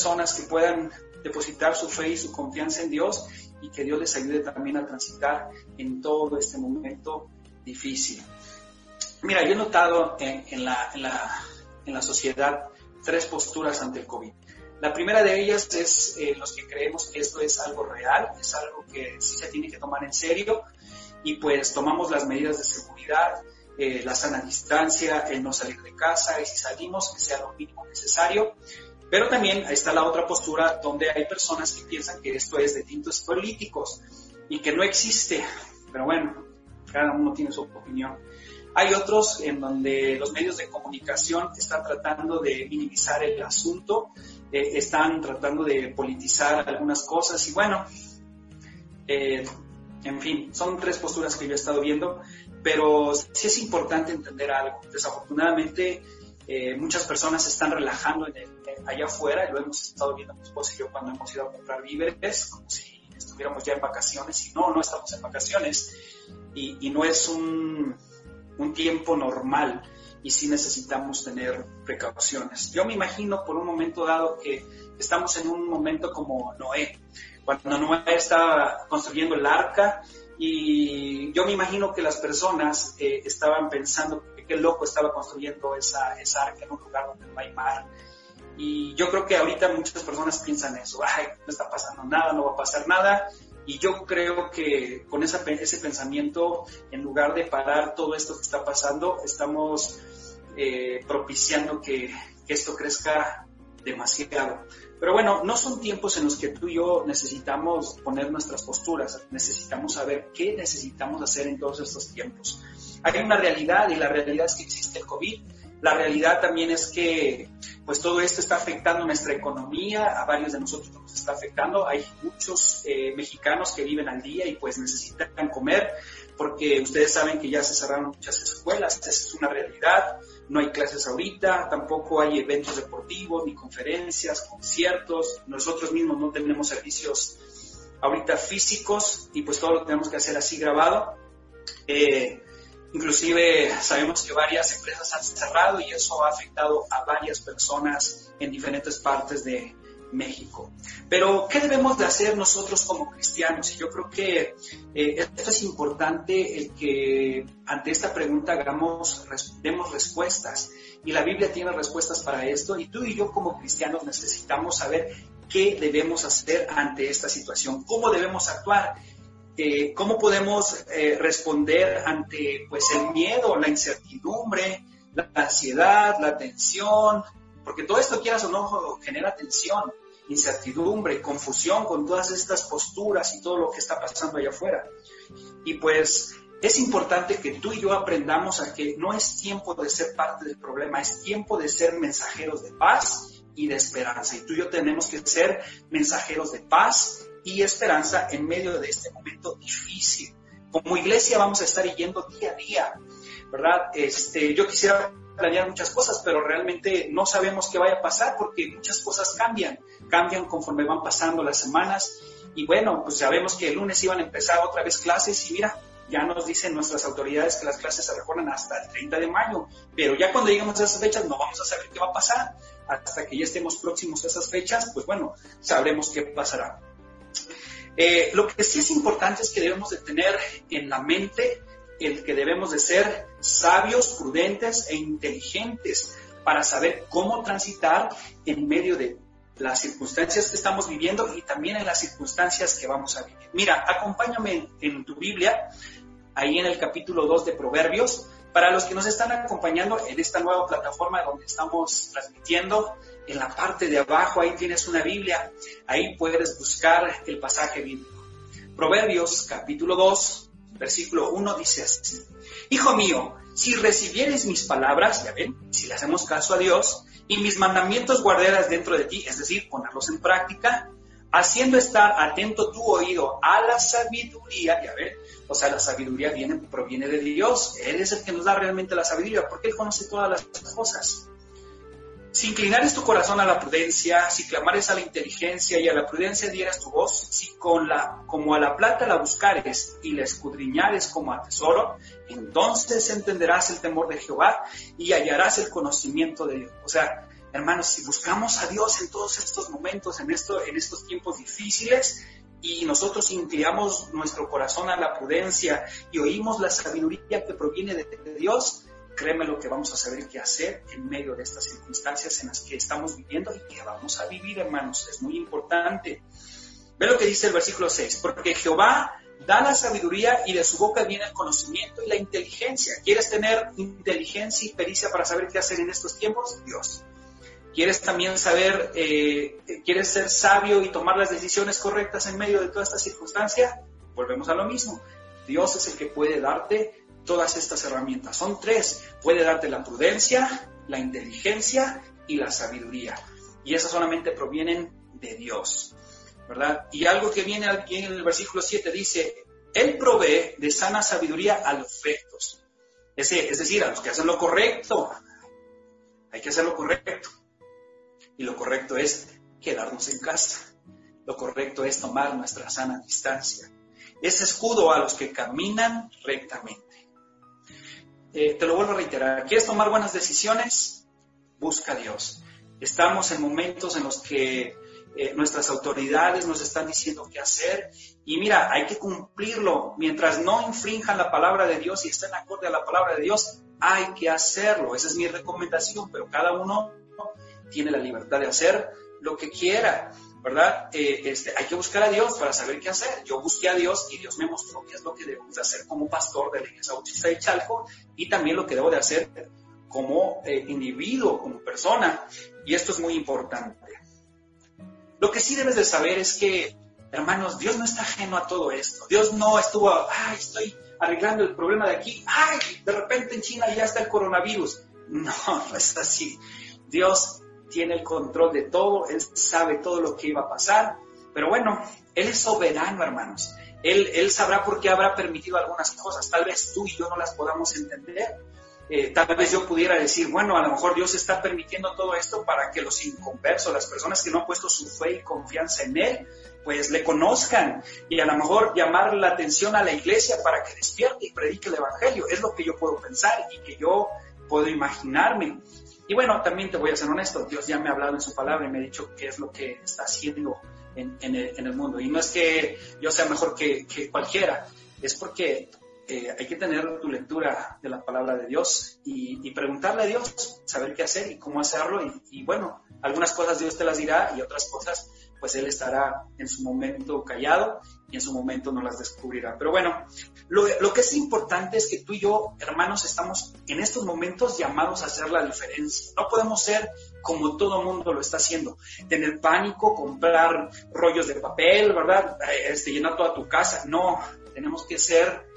personas que puedan depositar su fe y su confianza en Dios y que Dios les ayude también a transitar en todo este momento difícil. Mira, yo he notado en, la, en la, sociedad tres posturas ante el COVID. La primera de ellas es eh, los que creemos que esto es algo real, es algo que sí se tiene que tomar en serio y pues tomamos las medidas de seguridad, eh, la sana distancia, el no salir de casa y si salimos que sea lo mínimo necesario. Pero también está la otra postura donde hay personas que piensan que esto es de tintos políticos y que no existe. Pero bueno, cada uno tiene su opinión. Hay otros en donde los medios de comunicación están tratando de minimizar el asunto, eh, están tratando de politizar algunas cosas y bueno, eh, en fin, son tres posturas que yo he estado viendo, pero sí es importante entender algo. Desafortunadamente, eh, muchas personas se están relajando allá afuera, lo hemos estado viendo mi esposa y yo cuando hemos ido a comprar víveres, como si estuviéramos ya en vacaciones, y no, no estamos en vacaciones, y, y no es un, un tiempo normal, y sí necesitamos tener precauciones. Yo me imagino por un momento dado que estamos en un momento como Noé, cuando Noé estaba construyendo el arca y yo me imagino que las personas eh, estaban pensando que qué loco estaba construyendo esa, esa arca en un lugar donde no hay mar. Y yo creo que ahorita muchas personas piensan eso, ay, no está pasando nada, no va a pasar nada. Y yo creo que con esa, ese pensamiento, en lugar de parar todo esto que está pasando, estamos eh, propiciando que, que esto crezca demasiado. Pero bueno, no son tiempos en los que tú y yo necesitamos poner nuestras posturas, necesitamos saber qué necesitamos hacer en todos estos tiempos. Hay una realidad y la realidad es que existe el COVID. La realidad también es que pues todo esto está afectando nuestra economía, a varios de nosotros nos está afectando. Hay muchos eh, mexicanos que viven al día y pues necesitan comer porque ustedes saben que ya se cerraron muchas escuelas, esa es una realidad no hay clases ahorita, tampoco hay eventos deportivos, ni conferencias, conciertos, nosotros mismos no tenemos servicios ahorita físicos y pues todo lo tenemos que hacer así grabado. Eh, inclusive sabemos que varias empresas han cerrado y eso ha afectado a varias personas en diferentes partes de, México. Pero, ¿qué debemos de hacer nosotros como cristianos? Y yo creo que eh, esto es importante, el que ante esta pregunta hagamos, demos respuestas. Y la Biblia tiene respuestas para esto. Y tú y yo como cristianos necesitamos saber qué debemos hacer ante esta situación, cómo debemos actuar. Eh, cómo podemos eh, responder ante pues el miedo, la incertidumbre, la ansiedad, la tensión, porque todo esto, quieras o no, genera tensión incertidumbre, confusión con todas estas posturas y todo lo que está pasando allá afuera. Y pues es importante que tú y yo aprendamos a que no es tiempo de ser parte del problema, es tiempo de ser mensajeros de paz y de esperanza. Y tú y yo tenemos que ser mensajeros de paz y esperanza en medio de este momento difícil. Como iglesia vamos a estar yendo día a día, ¿verdad? Este, yo quisiera planear muchas cosas, pero realmente no sabemos qué vaya a pasar porque muchas cosas cambian cambian conforme van pasando las semanas. Y bueno, pues sabemos que el lunes iban a empezar otra vez clases y mira, ya nos dicen nuestras autoridades que las clases se recorren hasta el 30 de mayo, pero ya cuando lleguemos a esas fechas no vamos a saber qué va a pasar. Hasta que ya estemos próximos a esas fechas, pues bueno, sabremos qué pasará. Eh, lo que sí es importante es que debemos de tener en la mente el que debemos de ser sabios, prudentes e inteligentes para saber cómo transitar en medio de las circunstancias que estamos viviendo y también en las circunstancias que vamos a vivir. Mira, acompáñame en tu Biblia, ahí en el capítulo 2 de Proverbios, para los que nos están acompañando en esta nueva plataforma donde estamos transmitiendo, en la parte de abajo ahí tienes una Biblia, ahí puedes buscar el pasaje bíblico. Proverbios capítulo 2, versículo 1 dice así, Hijo mío, si recibieres mis palabras, ya ven, si le hacemos caso a Dios, y mis mandamientos guardarás dentro de ti, es decir, ponerlos en práctica, haciendo estar atento tu oído a la sabiduría, ya ven, o sea, la sabiduría viene, proviene de Dios, Él es el que nos da realmente la sabiduría, porque Él conoce todas las cosas. Si inclinares tu corazón a la prudencia, si clamares a la inteligencia y a la prudencia dieras tu voz, si con la, como a la plata la buscares y la escudriñares como a tesoro, entonces entenderás el temor de Jehová y hallarás el conocimiento de Dios. O sea, hermanos, si buscamos a Dios en todos estos momentos, en, esto, en estos tiempos difíciles, y nosotros inclinamos nuestro corazón a la prudencia y oímos la sabiduría que proviene de, de Dios, créeme lo que vamos a saber qué hacer en medio de estas circunstancias en las que estamos viviendo y que vamos a vivir, hermanos. Es muy importante. Ve lo que dice el versículo 6, porque Jehová da la sabiduría y de su boca viene el conocimiento y la inteligencia. ¿Quieres tener inteligencia y pericia para saber qué hacer en estos tiempos? Dios. ¿Quieres también saber, eh, quieres ser sabio y tomar las decisiones correctas en medio de toda esta circunstancia? Volvemos a lo mismo. Dios es el que puede darte todas estas herramientas. Son tres. Puede darte la prudencia, la inteligencia y la sabiduría. Y esas solamente provienen de Dios. ¿verdad? Y algo que viene aquí en el versículo 7 dice, Él provee de sana sabiduría a los rectos. Es, es decir, a los que hacen lo correcto. Hay que hacer lo correcto. Y lo correcto es quedarnos en casa. Lo correcto es tomar nuestra sana distancia. Es escudo a los que caminan rectamente. Eh, te lo vuelvo a reiterar. ¿Quieres tomar buenas decisiones? Busca a Dios. Estamos en momentos en los que eh, nuestras autoridades nos están diciendo qué hacer. Y mira, hay que cumplirlo. Mientras no infrinjan la palabra de Dios y estén acorde a la palabra de Dios, hay que hacerlo. Esa es mi recomendación, pero cada uno tiene la libertad de hacer lo que quiera, ¿verdad? Eh, este, hay que buscar a Dios para saber qué hacer. Yo busqué a Dios y Dios me mostró qué es lo que debemos de hacer como pastor de la Iglesia Bautista de Chalco y también lo que debo de hacer como eh, individuo, como persona. Y esto es muy importante. Lo que sí debes de saber es que, hermanos, Dios no está ajeno a todo esto. Dios no estuvo, ay, estoy arreglando el problema de aquí, ay, de repente en China ya está el coronavirus. No, no es así. Dios tiene el control de todo, Él sabe todo lo que iba a pasar, pero bueno, Él es soberano, hermanos. Él, sabrá por qué habrá permitido algunas cosas. Tal vez tú y yo no las podamos entender, eh, tal vez yo pudiera decir, bueno, a lo mejor Dios está permitiendo todo esto para que los inconversos, las personas que no han puesto su fe y confianza en Él, pues le conozcan y a lo mejor llamar la atención a la iglesia para que despierte y predique el Evangelio. Es lo que yo puedo pensar y que yo puedo imaginarme. Y bueno, también te voy a ser honesto, Dios ya me ha hablado en su palabra y me ha dicho qué es lo que está haciendo en, el, mundo. Y no es que yo sea mejor que, cualquiera, es porque eh, hay que tener tu lectura de la palabra de Dios y, preguntarle a Dios, saber qué hacer y cómo hacerlo. Y, bueno, algunas cosas Dios te las dirá y otras cosas, pues Él estará en su momento callado y en su momento no las descubrirá. Pero bueno, lo, lo que es importante es que tú y yo, hermanos, estamos en estos momentos llamados a hacer la diferencia. No podemos ser como todo mundo lo está haciendo. Tener pánico, comprar rollos de papel, ¿verdad? Eh, este, llenar toda tu casa. No, tenemos que ser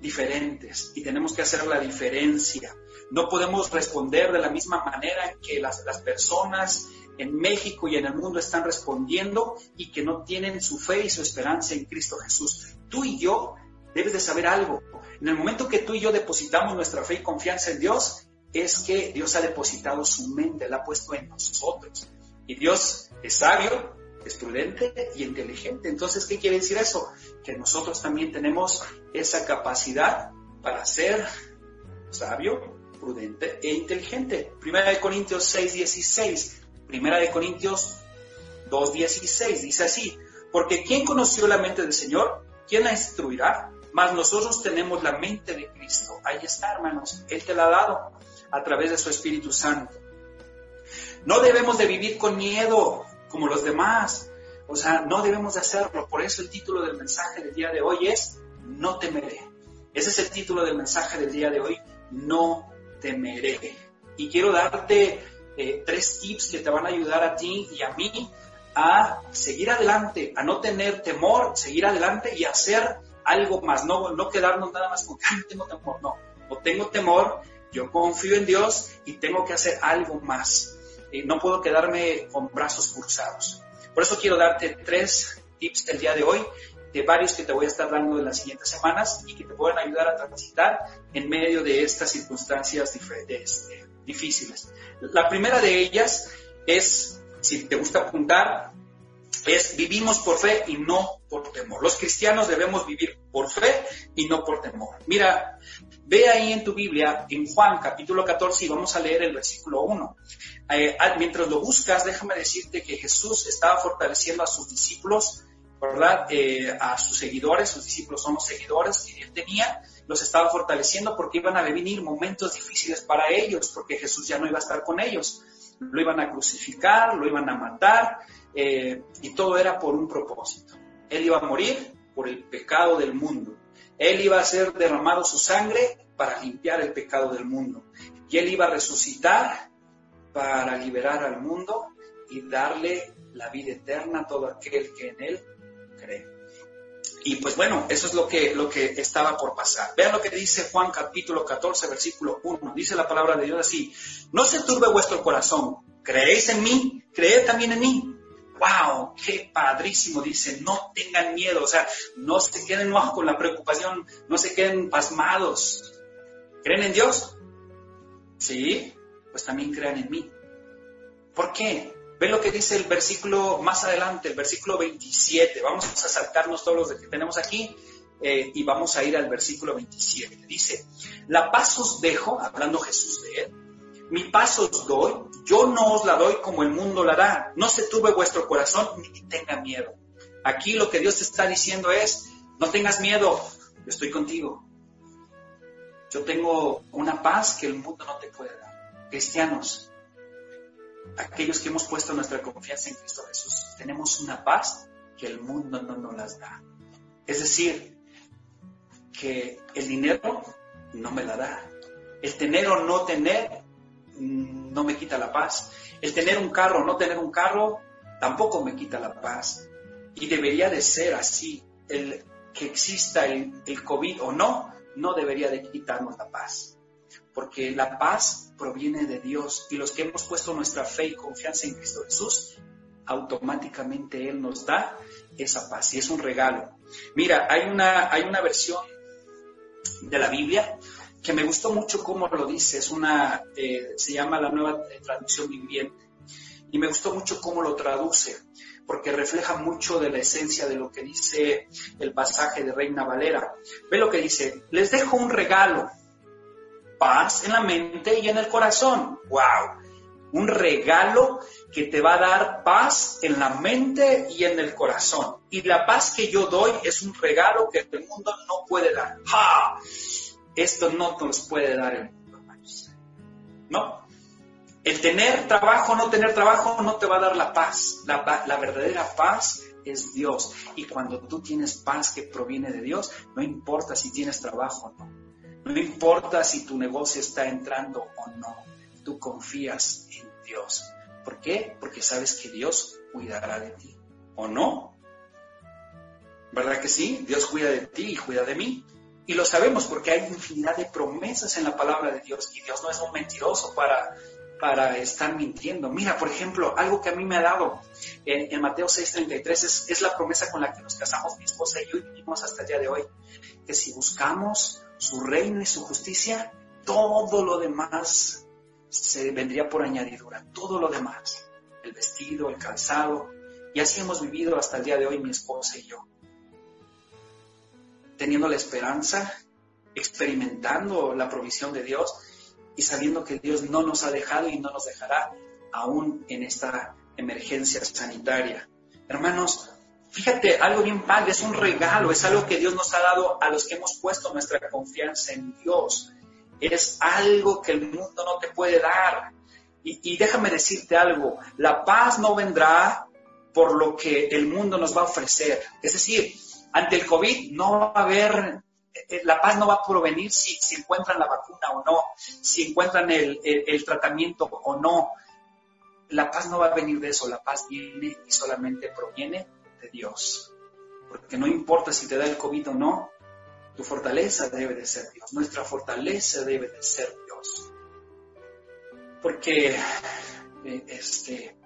diferentes y tenemos que hacer la diferencia. No podemos responder de la misma manera que las, las personas en México y en el mundo están respondiendo y que no tienen su fe y su esperanza en Cristo Jesús. Tú y yo debes de saber algo. En el momento que tú y yo depositamos nuestra fe y confianza en Dios, es que Dios ha depositado su mente, la ha puesto en nosotros. Y Dios es sabio, es prudente y inteligente. Entonces, ¿qué quiere decir eso? Que nosotros también tenemos esa capacidad para ser sabio, prudente e inteligente. Primera de Corintios 6, 16. Primera de Corintios 2, 16. Dice así, porque ¿quién conoció la mente del Señor? ¿Quién la instruirá? Mas nosotros tenemos la mente de Cristo. Ahí está, hermanos. Él te la ha dado a través de su Espíritu Santo. No debemos de vivir con miedo como los demás. O sea, no debemos de hacerlo. Por eso el título del mensaje del día de hoy es No temeré. Ese es el título del mensaje del día de hoy, No temeré. Y quiero darte eh, tres tips que te van a ayudar a ti y a mí a seguir adelante, a no tener temor, seguir adelante y hacer algo más, no, no quedarnos nada más con, ay, tengo temor, no, no tengo temor, yo confío en Dios y tengo que hacer algo más no puedo quedarme con brazos cruzados. Por eso quiero darte tres tips el día de hoy, de varios que te voy a estar dando en las siguientes semanas y que te pueden ayudar a transitar en medio de estas circunstancias este, difíciles. La primera de ellas es, si te gusta apuntar, es vivimos por fe y no por temor. Los cristianos debemos vivir por fe y no por temor. Mira, ve ahí en tu Biblia, en Juan capítulo 14, y vamos a leer el versículo 1. Eh, mientras lo buscas, déjame decirte que Jesús estaba fortaleciendo a sus discípulos, ¿verdad? Eh, a sus seguidores, sus discípulos son los seguidores que él tenía, los estaba fortaleciendo porque iban a venir momentos difíciles para ellos, porque Jesús ya no iba a estar con ellos. Lo iban a crucificar, lo iban a matar, eh, y todo era por un propósito. Él iba a morir por el pecado del mundo. Él iba a ser derramado su sangre para limpiar el pecado del mundo. Y él iba a resucitar para liberar al mundo y darle la vida eterna a todo aquel que en él cree. Y pues bueno, eso es lo que, lo que estaba por pasar. Vean lo que dice Juan capítulo 14, versículo 1. Dice la palabra de Dios así, no se turbe vuestro corazón, creéis en mí, creed también en mí wow, qué padrísimo, dice, no tengan miedo, o sea, no se queden con la preocupación, no se queden pasmados. ¿Creen en Dios? Sí, pues también crean en mí. ¿Por qué? Ven lo que dice el versículo más adelante, el versículo 27. Vamos a saltarnos todos los que tenemos aquí eh, y vamos a ir al versículo 27. Dice, la paz os dejo, hablando Jesús de él, mi paz os doy, yo no os la doy como el mundo la da. No se turbe vuestro corazón ni tenga miedo. Aquí lo que Dios te está diciendo es, no tengas miedo, yo estoy contigo. Yo tengo una paz que el mundo no te puede dar. Cristianos, aquellos que hemos puesto nuestra confianza en Cristo Jesús, tenemos una paz que el mundo no nos las da. Es decir, que el dinero no me la da. El tener o no tener Mm, no me quita la paz. El tener un carro o no tener un carro tampoco me quita la paz. Y debería de ser así. El que exista el, el COVID o no, no debería de quitarnos la paz. Porque la paz proviene de Dios y los que hemos puesto nuestra fe y confianza en Cristo Jesús, automáticamente Él nos da esa paz y es un regalo. Mira, hay una, hay una versión de la Biblia que me gustó mucho cómo lo dice, es una, eh, se llama la nueva traducción viviente, y me gustó mucho cómo lo traduce, porque refleja mucho de la esencia de lo que dice el pasaje de Reina Valera. Ve lo que dice, les dejo un regalo, paz en la mente y en el corazón. ¡Wow! Un regalo que te va a dar paz en la mente y en el corazón. Y la paz que yo doy es un regalo que el mundo no puede dar. ¡Ja! esto no nos puede dar el mundo, hermanos. No. El tener trabajo o no tener trabajo no te va a dar la paz. La, la, verdadera paz es Dios. Y cuando tú tienes paz que proviene de Dios, no importa si tienes trabajo o no. No importa si tu negocio está entrando o no. Tú confías en Dios. ¿Por qué? Porque sabes que Dios cuidará de ti. ¿O no? ¿Verdad que sí? Dios cuida de ti y cuida de mí. Y lo sabemos porque hay infinidad de promesas en la palabra de Dios y Dios no es un mentiroso para, para estar mintiendo. Mira, por ejemplo, algo que a mí me ha dado en, Mateo 6:33 es, es la promesa con la que nos casamos mi esposa y yo y vivimos hasta el día de hoy, que si buscamos su reino y su justicia, todo lo demás se vendría por añadidura, todo lo demás, el vestido, el calzado, y así hemos vivido hasta el día de hoy mi esposa y yo teniendo la esperanza, experimentando la provisión de Dios y sabiendo que Dios no nos ha dejado y no nos dejará aún en esta emergencia sanitaria. Hermanos, fíjate, algo bien padre, es un regalo, es algo que Dios nos ha dado a los que hemos puesto nuestra confianza en Dios. Es algo que el mundo no te puede dar. Y, déjame decirte algo, la paz no vendrá por lo que el mundo nos va a ofrecer. Es decir, ante el COVID no va a haber, eh, la paz no va a provenir si, encuentran la vacuna o no, si encuentran el, tratamiento o no. La paz no va a venir de eso, la paz viene y solamente proviene Dios. Porque no importa si te da el COVID o no, tu fortaleza debe de ser Dios, nuestra fortaleza debe de ser Dios. Porque eh, este,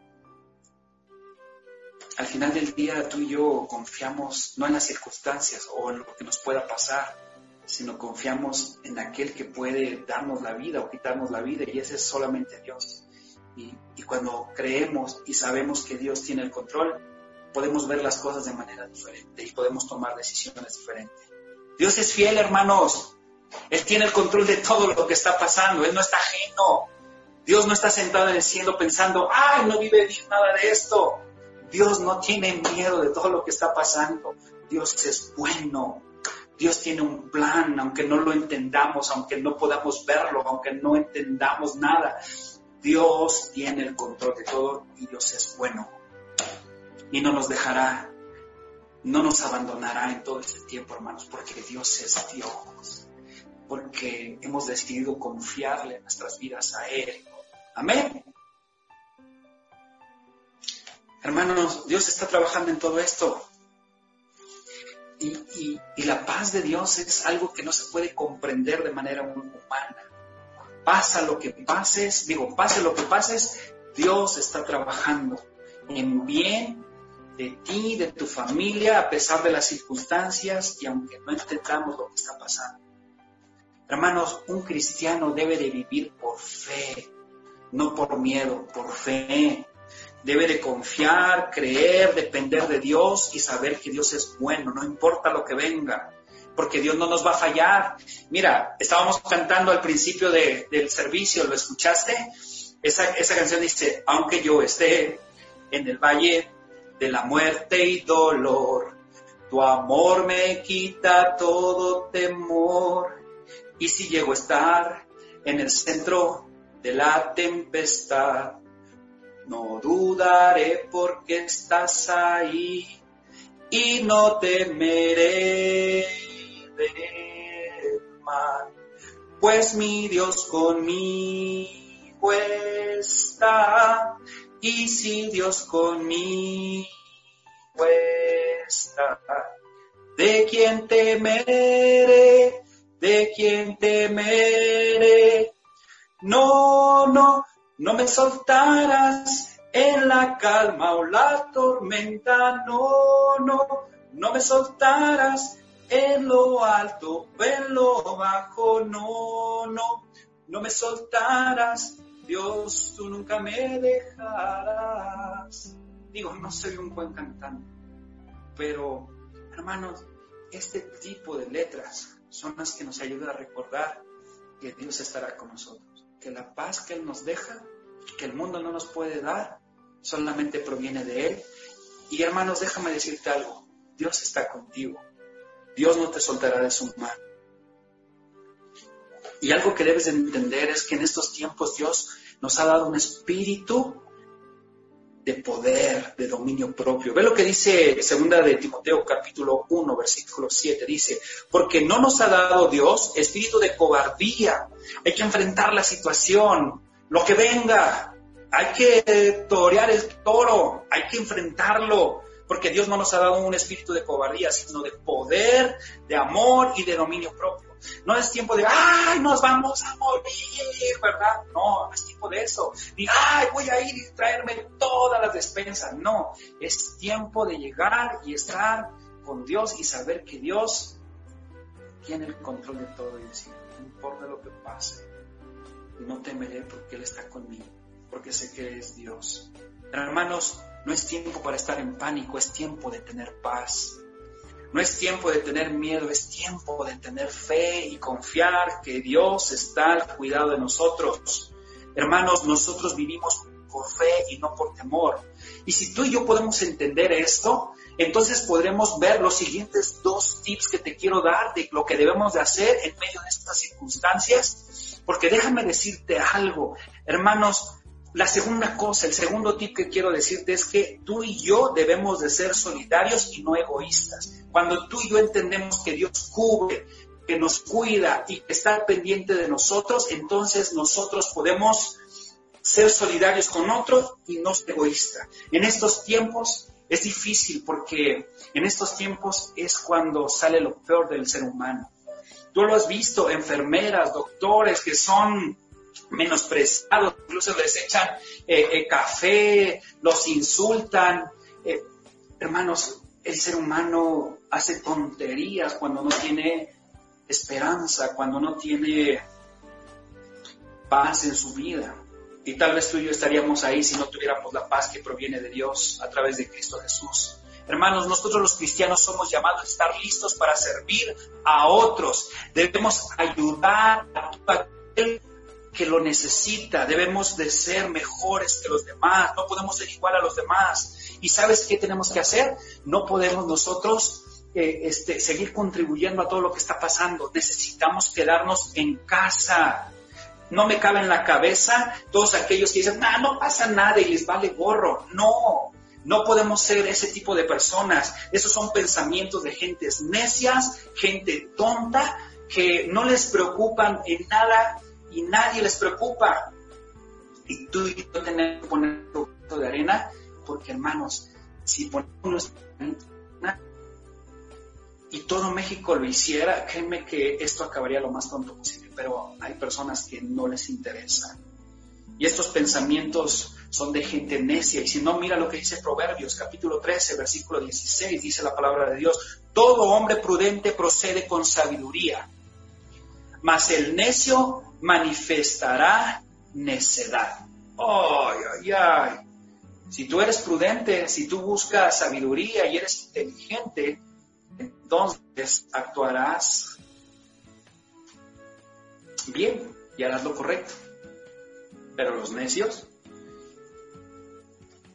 al final del día tú y yo confiamos no en las circunstancias o en lo que nos pueda pasar, sino confiamos en aquel que puede darnos la vida o quitarnos la vida y ese es solamente Dios. Y, cuando creemos y sabemos que Dios tiene el control, podemos ver las cosas de manera diferente y podemos tomar decisiones diferentes. Dios es fiel, hermanos. Él tiene el control de todo lo que está pasando. Él no está ajeno. Dios no está sentado en el cielo pensando, ay, no vive bien nada de esto. Dios no tiene miedo de todo lo que está pasando. Dios es bueno. Dios tiene un plan, aunque no lo entendamos, aunque no podamos verlo, aunque no entendamos nada. Dios tiene el control de todo y Dios es bueno. Y no nos dejará, no nos abandonará en todo este tiempo, hermanos, porque Dios es Dios. Porque hemos decidido confiarle nuestras vidas a Él. Amén. Hermanos, Dios está trabajando en todo esto. Y, la paz de Dios es algo que no se puede comprender de manera humana. Pasa lo que pases, digo, pase lo que pases, Dios está trabajando en bien de ti, de tu familia, a pesar de las circunstancias y aunque no entendamos lo que está pasando. Hermanos, un cristiano debe de vivir por fe, no por miedo, por fe. Debe de confiar, creer, depender de Dios y saber que Dios es bueno, no importa lo que venga, porque Dios no nos va a fallar. Mira, estábamos cantando al principio del servicio, ¿lo escuchaste? Esa, esa canción dice, aunque yo esté en el valle de la muerte y dolor, tu amor me quita todo temor. Y si llego a estar en el centro de la tempestad, no dudaré porque estás ahí y no temeré del mal, pues mi Dios conmigo está y si Dios conmigo está, ¿de quién temeré? ¿De quién temeré? No, no, no me soltarás en la calma o la tormenta, no, no, no me soltarás en lo alto o en lo bajo, no, no, no me soltarás, Dios, tú nunca me dejarás. Digo, no soy un buen cantante, pero hermanos, este tipo de letras son las que nos ayudan a recordar que Dios estará con nosotros que la paz que Él nos deja, que el mundo no nos puede dar, solamente proviene de Él. Y hermanos, déjame decirte algo, Dios está contigo, Dios no te soltará de su mano. Y algo que debes entender es que en estos tiempos Dios nos ha dado un espíritu de poder, de dominio propio. Ve lo que dice segunda de Timoteo capítulo 1, versículo 7. Dice, porque no nos ha dado Dios espíritu de cobardía. Hay que enfrentar la situación, lo que venga. Hay que torear el toro, hay que enfrentarlo, porque Dios no nos ha dado un espíritu de cobardía, sino de poder, de amor y de dominio propio. No es tiempo de, ay, nos vamos a morir, ¿verdad? No, no es tiempo de eso. Ni, ay, voy a ir y traerme todas las despensas. No, es tiempo de llegar y estar con Dios y saber que Dios tiene el control de todo y decir, no importa lo que pase, no temeré porque Él está conmigo, porque sé que es Dios. hermanos, no es tiempo para estar en pánico, es tiempo de tener paz. No es tiempo de tener miedo, es tiempo de tener fe y confiar que Dios está al cuidado de nosotros. Hermanos, nosotros vivimos por fe y no por temor. Y si tú y yo podemos entender esto, entonces podremos ver los siguientes dos tips que te quiero dar de lo que debemos de hacer en medio de estas circunstancias. Porque déjame decirte algo, hermanos, la segunda cosa, el segundo tip que quiero decirte es que tú y yo debemos de ser solidarios y no egoístas. Cuando tú y yo entendemos que Dios cubre, que nos cuida y que está pendiente de nosotros, entonces nosotros podemos ser solidarios con otros y no ser egoístas. En estos tiempos es difícil porque en estos tiempos es cuando sale lo peor del ser humano. Tú lo has visto, enfermeras, doctores que son menospreciados, incluso les echan eh, eh, café, los insultan. Eh, hermanos, el ser humano hace tonterías cuando no tiene esperanza, cuando no tiene paz en su vida. Y tal vez tú y yo estaríamos ahí si no tuviéramos la paz que proviene de Dios a través de Cristo Jesús. Hermanos, nosotros los cristianos somos llamados a estar listos para servir a otros. Debemos ayudar a aquel que lo necesita. Debemos de ser mejores que los demás. No podemos ser igual a los demás. ¿Y sabes qué tenemos que hacer? No podemos nosotros eh, este, seguir contribuyendo a todo lo que está pasando. Necesitamos quedarnos en casa. No me cabe en la cabeza todos aquellos que dicen, nah, no pasa nada y les vale gorro. No, no podemos ser ese tipo de personas. Esos son pensamientos de gentes necias, gente tonta, que no les preocupan en nada y nadie les preocupa. Y tú y yo tenemos que poner un poquito de arena, porque hermanos, si ponemos y todo México lo hiciera, créeme que esto acabaría lo más pronto posible, pero hay personas que no les interesa. Y estos pensamientos son de gente necia. Y si no, mira lo que dice Proverbios, capítulo 13, versículo 16, dice la palabra de Dios, todo hombre prudente procede con sabiduría, mas el necio manifestará necedad. Ay, ay, ay. Si tú eres prudente, si tú buscas sabiduría y eres inteligente, entonces actuarás bien y harás lo correcto. Pero los necios,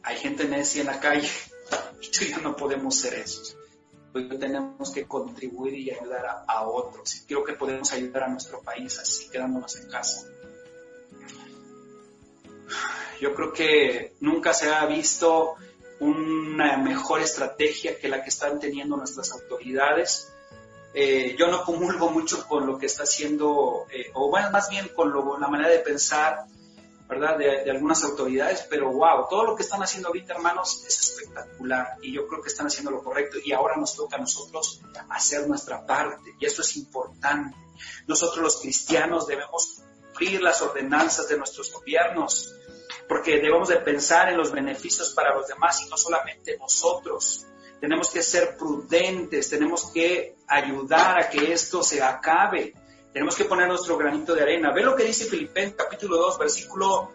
hay gente necia en la calle y ya no podemos ser esos. Hoy tenemos que contribuir y ayudar a, otros. Y creo que podemos ayudar a nuestro país así quedándonos en casa. Yo creo que nunca se ha visto una mejor estrategia que la que están teniendo nuestras autoridades. Eh, yo no comulgo mucho con lo que está haciendo, eh, o más bien con la manera de pensar ¿verdad? De, algunas autoridades, pero wow, todo lo que están haciendo ahorita, hermanos, es espectacular y yo creo que están haciendo lo correcto y ahora nos toca a nosotros hacer nuestra parte y eso es importante. Nosotros los cristianos debemos cumplir las ordenanzas de nuestros gobiernos porque debemos de pensar en los beneficios para los demás y no solamente nosotros. Tenemos que ser prudentes, tenemos que ayudar a que esto se acabe tenemos que poner nuestro granito de arena. Ve lo que dice Filipenses capítulo 2, versículo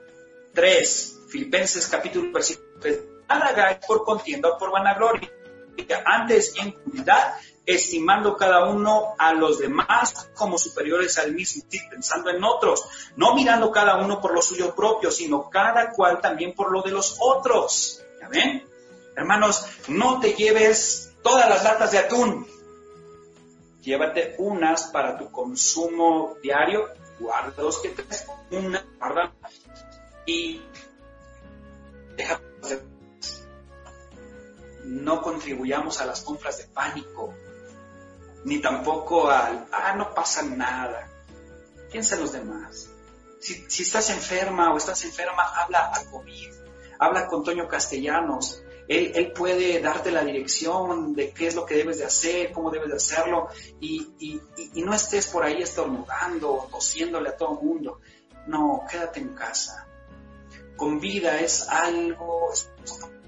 3. Filipenses capítulo versículo 3. Nada hagáis por contienda o por vanagloria. Antes en comunidad, estimando cada uno a los demás como superiores al mismo, pensando en otros, no mirando cada uno por lo suyo propio, sino cada cual también por lo de los otros. ¿Ya ven? Hermanos, no te lleves todas las latas de atún, llévate unas para tu consumo diario, guarda dos que tres, una, guarda y deja no contribuyamos a las compras de pánico, ni tampoco al, ah, no pasa nada. Piensa en los demás. Si, si estás enferma o estás enferma, habla a COVID, habla con Toño Castellanos, él, puede darte la dirección de qué es lo que debes de hacer, cómo debes de hacerlo, y, no estés por ahí estornudando, tosiéndole a todo el mundo. No, quédate en casa. Con vida es algo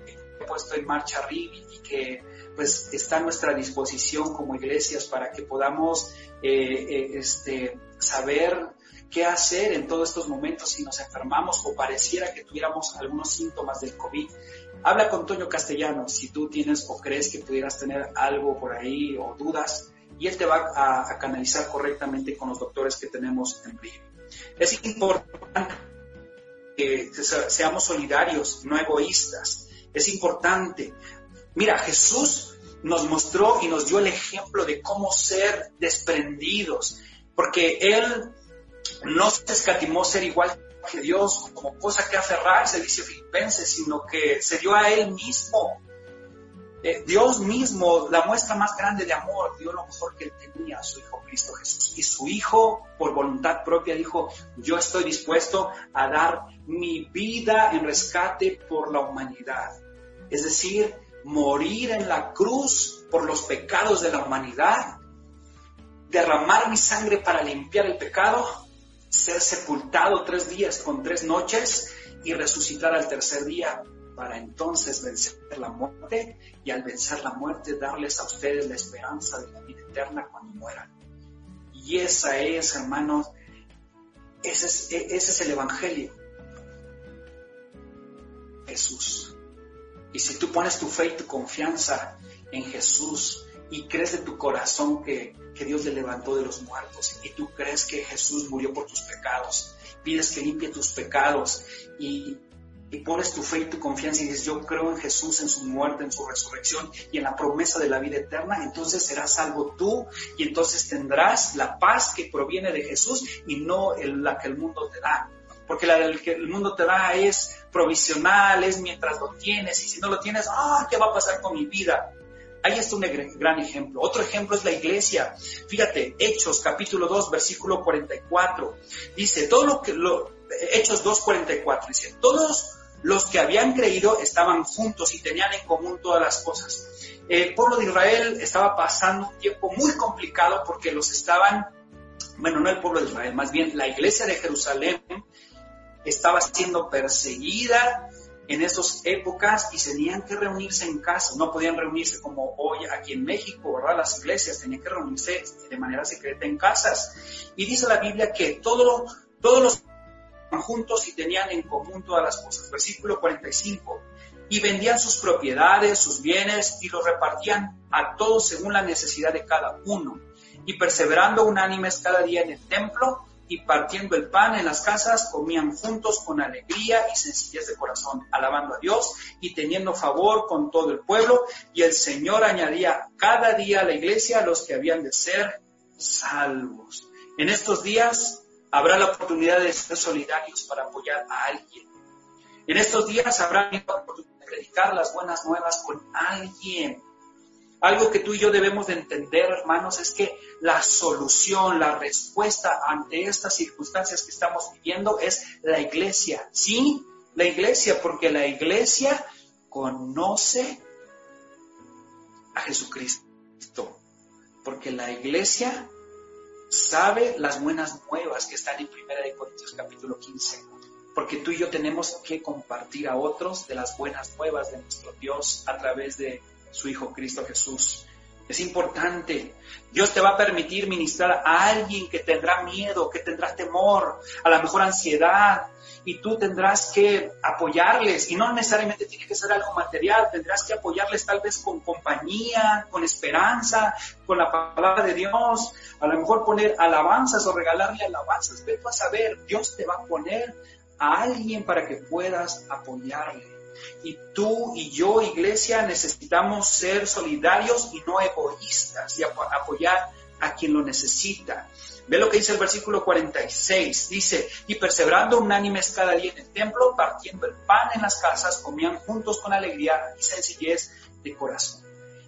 que he puesto en marcha arriba y que pues está a nuestra disposición como iglesias para que podamos eh, eh, este, saber qué hacer en todos estos momentos si nos enfermamos o pareciera que tuviéramos algunos síntomas del COVID. Habla con Toño Castellano si tú tienes o crees que pudieras tener algo por ahí o dudas y él te va a, canalizar correctamente con los doctores que tenemos en Río. Es importante que seamos solidarios, no egoístas. Es importante. Mira, Jesús nos mostró y nos dio el ejemplo de cómo ser desprendidos, porque Él no se escatimó ser igual que Dios como cosa que aferrarse, dice Filipenses, sino que se dio a Él mismo. Eh, Dios mismo, la muestra más grande de amor, dio lo mejor que Él tenía a su Hijo Cristo Jesús. Y su Hijo, por voluntad propia, dijo, yo estoy dispuesto a dar mi vida en rescate por la humanidad. Es decir, morir en la cruz por los pecados de la humanidad, derramar mi sangre para limpiar el pecado ser sepultado tres días con tres noches y resucitar al tercer día para entonces vencer la muerte y al vencer la muerte darles a ustedes la esperanza de la vida eterna cuando mueran. Y esa es, hermanos, ese es, ese es el Evangelio. Jesús. Y si tú pones tu fe y tu confianza en Jesús y crees de tu corazón que, Dios le levantó de los muertos y tú crees que Jesús murió por tus pecados, pides que limpie tus pecados y, y pones tu fe y tu confianza y dices, yo creo en Jesús, en su muerte, en su resurrección y en la promesa de la vida eterna, entonces serás salvo tú y entonces tendrás la paz que proviene de Jesús y no la que el mundo te da. Porque la que el mundo te da es provisional, es mientras lo tienes y si no lo tienes, ah, ¿qué va a pasar con mi vida? Ahí está un gran ejemplo. Otro ejemplo es la iglesia. Fíjate, Hechos capítulo 2, versículo 44. Dice, todo lo que, lo, Hechos 2, 44, dice, todos los que habían creído estaban juntos y tenían en común todas las cosas. El pueblo de Israel estaba pasando un tiempo muy complicado porque los estaban, bueno, no el pueblo de Israel, más bien la iglesia de Jerusalén estaba siendo perseguida en esas épocas y tenían que reunirse en casa, no podían reunirse como hoy aquí en México, ¿verdad? Las iglesias tenían que reunirse de manera secreta en casas. Y dice la Biblia que todo, todos los juntos y tenían en común todas las cosas. Versículo 45. Y vendían sus propiedades, sus bienes y los repartían a todos según la necesidad de cada uno. Y perseverando unánimes cada día en el templo y partiendo el pan en las casas, comían juntos con alegría y sencillez de corazón, alabando a Dios y teniendo favor con todo el pueblo. Y el Señor añadía cada día a la iglesia los que habían de ser salvos. En estos días habrá la oportunidad de ser solidarios para apoyar a alguien. En estos días habrá la oportunidad de predicar las buenas nuevas con alguien. Algo que tú y yo debemos de entender, hermanos, es que la solución, la respuesta ante estas circunstancias que estamos viviendo es la iglesia. Sí, la iglesia, porque la iglesia conoce a Jesucristo. Porque la iglesia sabe las buenas nuevas que están en 1 Corintios capítulo 15, porque tú y yo tenemos que compartir a otros de las buenas nuevas de nuestro Dios a través de su Hijo Cristo Jesús. Es importante. Dios te va a permitir ministrar a alguien que tendrá miedo, que tendrá temor, a lo mejor ansiedad, y tú tendrás que apoyarles, y no necesariamente tiene que ser algo material, tendrás que apoyarles tal vez con compañía, con esperanza, con la palabra de Dios, a lo mejor poner alabanzas o regalarle alabanzas, pero vas a saber, Dios te va a poner a alguien para que puedas apoyarle. Y tú y yo, iglesia, necesitamos ser solidarios y no egoístas y apoyar a quien lo necesita. Ve lo que dice el versículo 46. Dice, y perseverando unánimes cada día en el templo, partiendo el pan en las casas, comían juntos con alegría y sencillez de corazón.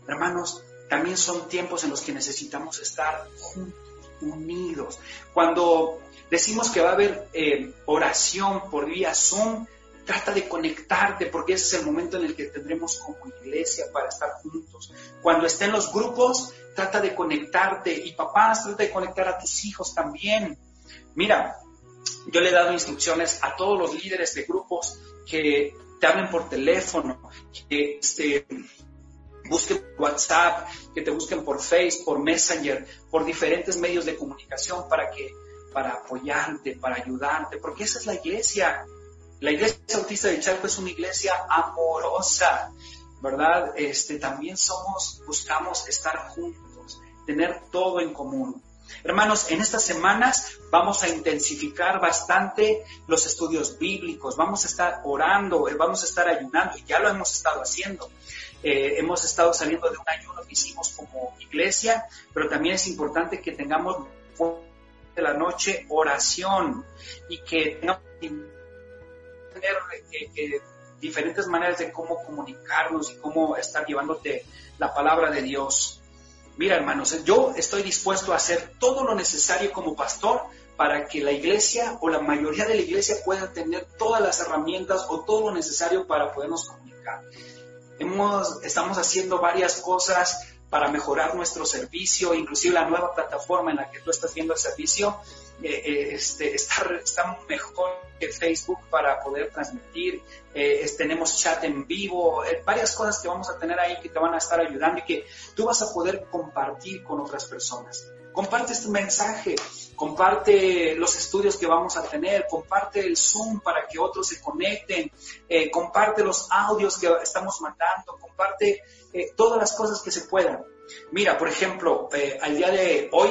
Hermanos, también son tiempos en los que necesitamos estar juntos, unidos. Cuando decimos que va a haber eh, oración por vía Zoom, trata de conectarte porque ese es el momento en el que tendremos como iglesia para estar juntos. Cuando estén los grupos, trata de conectarte y papás, trata de conectar a tus hijos también. Mira, yo le he dado instrucciones a todos los líderes de grupos que te hablen por teléfono, que este, busquen WhatsApp, que te busquen por Facebook, por Messenger, por diferentes medios de comunicación para que para apoyarte, para ayudarte, porque esa es la iglesia. La iglesia autista de Chalco es una iglesia amorosa, ¿verdad? Este, también somos, buscamos estar juntos, tener todo en común. Hermanos, en estas semanas vamos a intensificar bastante los estudios bíblicos, vamos a estar orando, eh, vamos a estar ayunando, y ya lo hemos estado haciendo. Eh, hemos estado saliendo de un ayuno que hicimos como iglesia, pero también es importante que tengamos de la noche oración y que tengamos tener eh, diferentes maneras de cómo comunicarnos y cómo estar llevándote la palabra de Dios. Mira, hermanos, yo estoy dispuesto a hacer todo lo necesario como pastor para que la iglesia o la mayoría de la iglesia pueda tener todas las herramientas o todo lo necesario para podernos comunicar. Hemos, estamos haciendo varias cosas para mejorar nuestro servicio, inclusive la nueva plataforma en la que tú estás viendo el servicio, eh, eh, este, está, mejor que Facebook para poder transmitir, eh, tenemos chat en vivo, varias cosas que vamos a tener ahí que te van a estar ayudando y que tú vas a poder compartir con otras personas. Comparte este mensaje, comparte los estudios que vamos a tener, comparte el Zoom para que otros se conecten, eh, comparte los audios que estamos mandando, comparte eh, todas las cosas que se puedan. Mira, por ejemplo, eh, al día de hoy,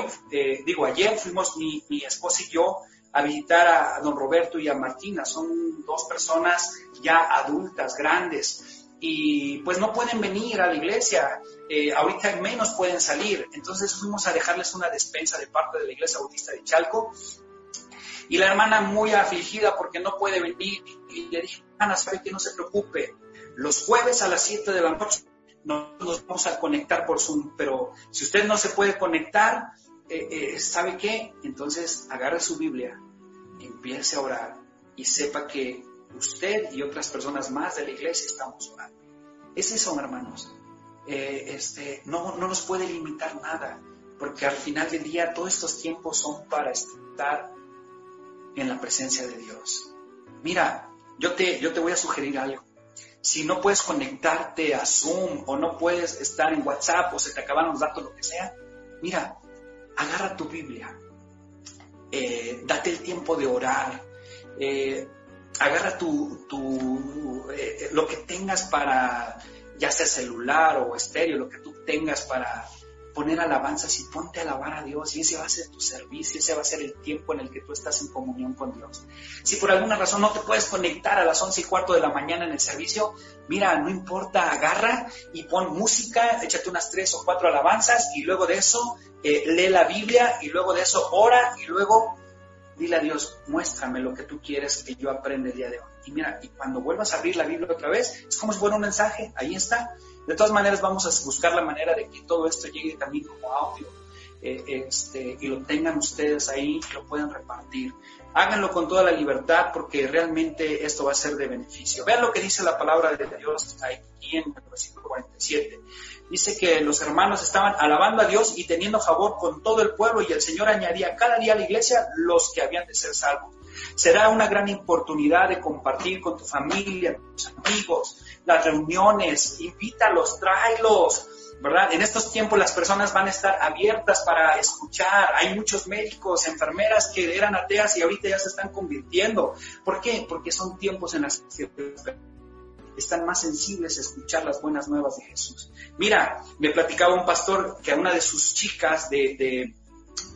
digo, ayer fuimos mi, mi esposa y yo a visitar a don Roberto y a Martina. Son dos personas ya adultas, grandes y pues no pueden venir a la iglesia, eh, ahorita menos pueden salir. Entonces fuimos a dejarles una despensa de parte de la iglesia bautista de Chalco y la hermana muy afligida porque no puede venir y le dije, Ana, sabe que no se preocupe, los jueves a las 7 de la noche nos vamos a conectar por Zoom, pero si usted no se puede conectar, eh, eh, ¿sabe qué? Entonces agarre su Biblia, empiece a orar y sepa que usted y otras personas más de la iglesia estamos orando. Es eso, hermanos. Eh, este, no, no nos puede limitar nada, porque al final del día todos estos tiempos son para estar en la presencia de Dios. Mira, yo te, yo te voy a sugerir algo. Si no puedes conectarte a Zoom o no puedes estar en WhatsApp o se te acaban los datos, lo que sea, mira, agarra tu Biblia, eh, date el tiempo de orar, eh, agarra tu, tu lo que tengas para, ya sea celular o estéreo, lo que tú tengas para poner alabanzas y ponte a alabar a Dios y ese va a ser tu servicio, ese va a ser el tiempo en el que tú estás en comunión con Dios. Si por alguna razón no te puedes conectar a las once y cuarto de la mañana en el servicio, mira, no importa, agarra y pon música, échate unas tres o cuatro alabanzas y luego de eso eh, lee la Biblia y luego de eso ora y luego dile a Dios, muéstrame lo que tú quieres que yo aprenda el día de hoy. Y mira, y cuando vuelvas a abrir la Biblia otra vez, es como si fuera un mensaje, ahí está. De todas maneras, vamos a buscar la manera de que todo esto llegue también como audio eh, este, y lo tengan ustedes ahí y lo puedan repartir. Háganlo con toda la libertad porque realmente esto va a ser de beneficio. Vean lo que dice la palabra de Dios aquí en el versículo 47 dice que los hermanos estaban alabando a Dios y teniendo favor con todo el pueblo y el Señor añadía cada día a la iglesia los que habían de ser salvos. Será una gran oportunidad de compartir con tu familia, tus amigos, las reuniones, invítalos, tráelos, ¿verdad? En estos tiempos las personas van a estar abiertas para escuchar. Hay muchos médicos, enfermeras que eran ateas y ahorita ya se están convirtiendo. ¿Por qué? Porque son tiempos en los que están más sensibles a escuchar las buenas nuevas de Jesús. Mira, me platicaba un pastor que a una de sus chicas de,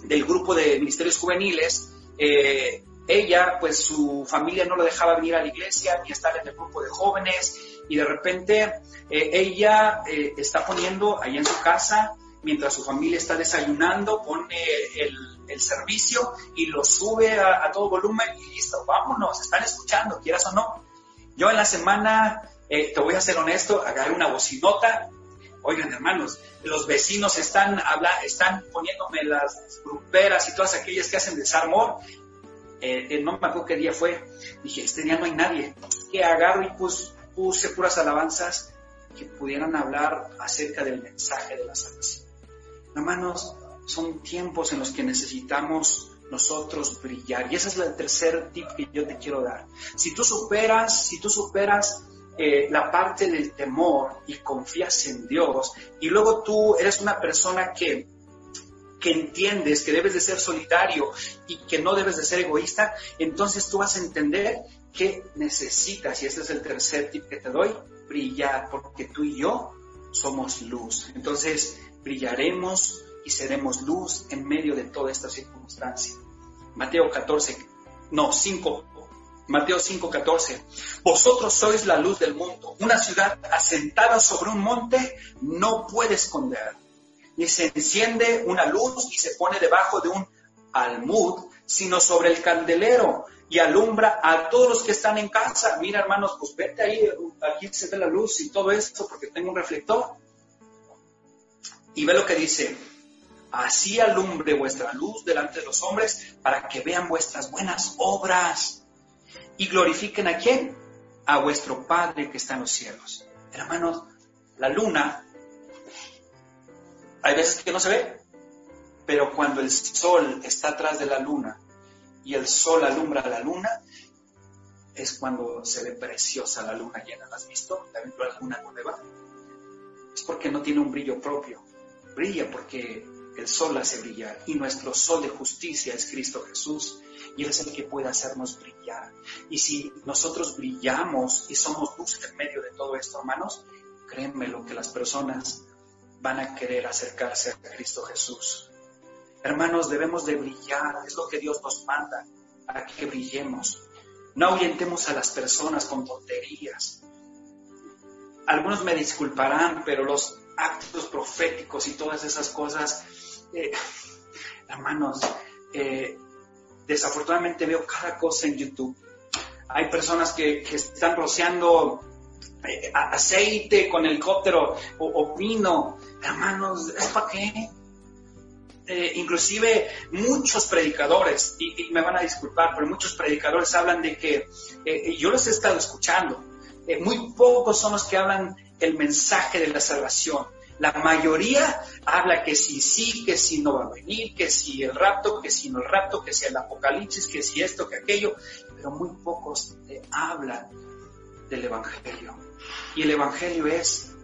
del grupo de ministerios juveniles, eh, ella, pues su familia no lo dejaba venir a la iglesia ni estar en el grupo de jóvenes y de repente eh, ella eh, está poniendo ahí en su casa, mientras su familia está desayunando, pone el, servicio y lo sube a, a, todo volumen y listo, vámonos, están escuchando, quieras o no. Yo en la semana, eh, te voy a ser honesto, agarré una bocinota. Oigan, hermanos, los vecinos están, habla, están poniéndome las gruperas y todas aquellas que hacen desarmor. Eh, eh, no me acuerdo qué día fue. Dije, este día no hay nadie. Que agarro y puse puras alabanzas que pudieran hablar acerca del mensaje de la salvación. Hermanos, son tiempos en los que necesitamos nosotros brillar. Y ese es el tercer tip que yo te quiero dar. Si tú superas, si tú superas eh, la parte del temor y confías en Dios, y luego tú eres una persona que, que entiendes que debes de ser solidario y que no debes de ser egoísta, entonces tú vas a entender que necesitas, y este es el tercer tip que te doy, brillar, porque tú y yo somos luz. Entonces, brillaremos y seremos luz en medio de toda esta circunstancia. Mateo 14, no, 5, Mateo 5, 14. Vosotros sois la luz del mundo. Una ciudad asentada sobre un monte no puede esconder. Ni se enciende una luz y se pone debajo de un almud, sino sobre el candelero y alumbra a todos los que están en casa. Mira, hermanos, pues vete ahí, aquí se ve la luz y todo esto porque tengo un reflector. Y ve lo que dice, Así alumbre vuestra luz delante de los hombres para que vean vuestras buenas obras y glorifiquen a quién? A vuestro Padre que está en los cielos. Hermanos, la luna, hay veces que no se ve, pero cuando el sol está atrás de la luna y el sol alumbra a la luna, es cuando se ve preciosa la luna llena. ¿La has visto? ¿La alguna nueva? Es porque no tiene un brillo propio. Brilla porque el sol hace brillar y nuestro sol de justicia es Cristo Jesús y es el que puede hacernos brillar. Y si nosotros brillamos y somos luz en medio de todo esto, hermanos, créanme lo que las personas van a querer acercarse a Cristo Jesús. Hermanos, debemos de brillar, es lo que Dios nos manda, a que brillemos. No ahuyentemos a las personas con tonterías. Algunos me disculparán, pero los actos proféticos y todas esas cosas, eh, hermanos, eh, desafortunadamente veo cada cosa en YouTube. Hay personas que, están rociando eh, aceite con helicóptero o, vino. Hermanos, ¿es para qué? inclusive muchos predicadores, y, me van a disculpar, pero muchos predicadores hablan de que, yo los he estado escuchando, muy pocos son los que hablan el mensaje de la salvación. La mayoría habla que si sí, que si no va a venir, que si el rapto, que si no el rapto, que si el apocalipsis, que si esto, que aquello, pero muy pocos hablan del Evangelio. Y el Evangelio es,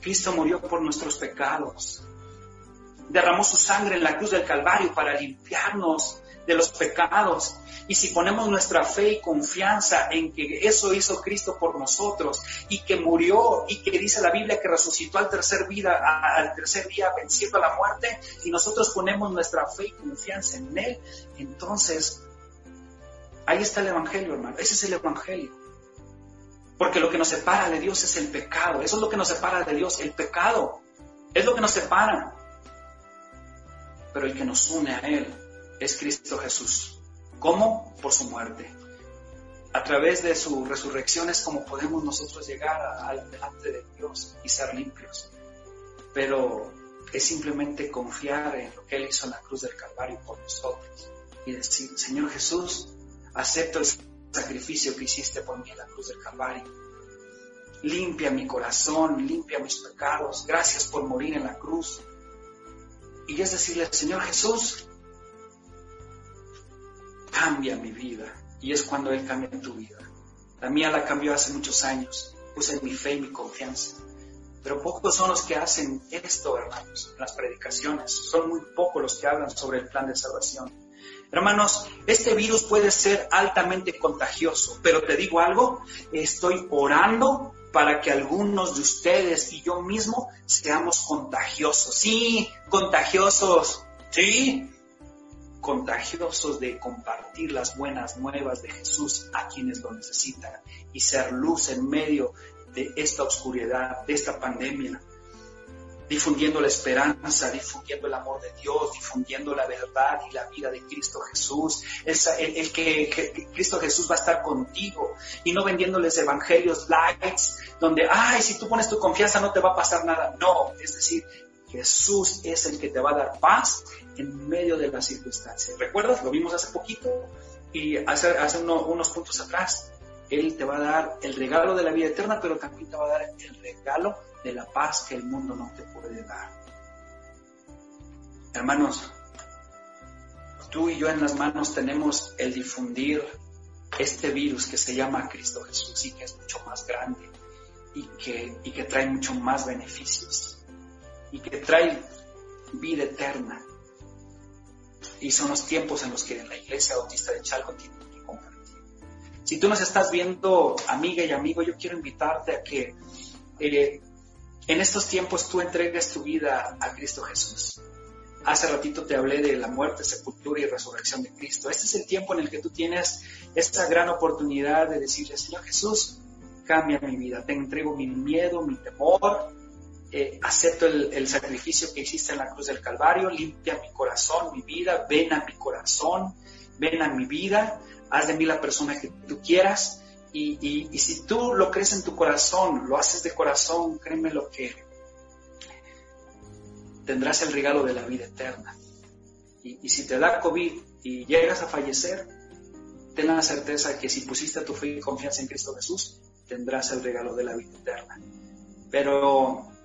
Cristo murió por nuestros pecados, derramó su sangre en la cruz del Calvario para limpiarnos de los pecados. Y si ponemos nuestra fe y confianza en que eso hizo Cristo por nosotros y que murió y que dice la Biblia que resucitó al tercer, vida, al tercer día venciendo la muerte y nosotros ponemos nuestra fe y confianza en Él, entonces ahí está el Evangelio, hermano. Ese es el Evangelio. Porque lo que nos separa de Dios es el pecado. Eso es lo que nos separa de Dios, el pecado. Es lo que nos separa. Pero el que nos une a Él es Cristo Jesús. ¿Cómo? Por su muerte. A través de su resurrección es como podemos nosotros llegar al delante de Dios y ser limpios. Pero es simplemente confiar en lo que Él hizo en la cruz del Calvario por nosotros y decir, Señor Jesús, acepto el sacrificio que hiciste por mí en la cruz del Calvario. Limpia mi corazón, limpia mis pecados. Gracias por morir en la cruz. Y es decirle, Señor Jesús, cambia mi vida. Y es cuando Él cambia tu vida. La mía la cambió hace muchos años. Puse mi fe y mi confianza. Pero pocos son los que hacen esto, hermanos, las predicaciones. Son muy pocos los que hablan sobre el plan de salvación. Hermanos, este virus puede ser altamente contagioso, pero te digo algo, estoy orando para que algunos de ustedes y yo mismo seamos contagiosos. Sí, contagiosos. Sí, contagiosos de compartir las buenas nuevas de Jesús a quienes lo necesitan y ser luz en medio de esta oscuridad, de esta pandemia, difundiendo la esperanza, difundiendo el amor de Dios, difundiendo la verdad y la vida de Cristo Jesús, el, que, Cristo Jesús va a estar contigo y no vendiéndoles evangelios lights donde, ay, si tú pones tu confianza no te va a pasar nada. No, es decir, Jesús es el que te va a dar paz en medio de las circunstancias. ¿Recuerdas? Lo vimos hace poquito y hace, hace unos puntos atrás. Él te va a dar el regalo de la vida eterna, pero también te va a dar el regalo de la paz que el mundo no te puede dar. Hermanos, tú y yo en las manos tenemos el difundir este virus que se llama Cristo Jesús y que es mucho más grande y que, y que trae mucho más beneficios y que trae vida eterna y son los tiempos en los que la Iglesia Bautista de Chalco tiene que compartir. Si tú nos estás viendo, amiga y amigo, yo quiero invitarte a que eh, en estos tiempos tú entregues tu vida a Cristo Jesús. Hace ratito te hablé de la muerte, sepultura y resurrección de Cristo. Este es el tiempo en el que tú tienes esta gran oportunidad de decirle, Señor Jesús, cambia mi vida, te entrego mi miedo, mi temor, eh, acepto el, sacrificio que hiciste en la cruz del Calvario, limpia mi corazón, mi vida, ven a mi corazón, ven a mi vida, haz de mí la persona que tú quieras. Y, si tú lo crees en tu corazón, lo haces de corazón, créeme lo que tendrás el regalo de la vida eterna. Y, y si te da COVID y llegas a fallecer, ten la certeza que si pusiste tu fe y confianza en Cristo Jesús, tendrás el regalo de la vida eterna. Pero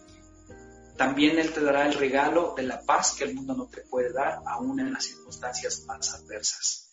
también Él te dará el regalo de la paz que el mundo no te puede dar, aún en las circunstancias más adversas.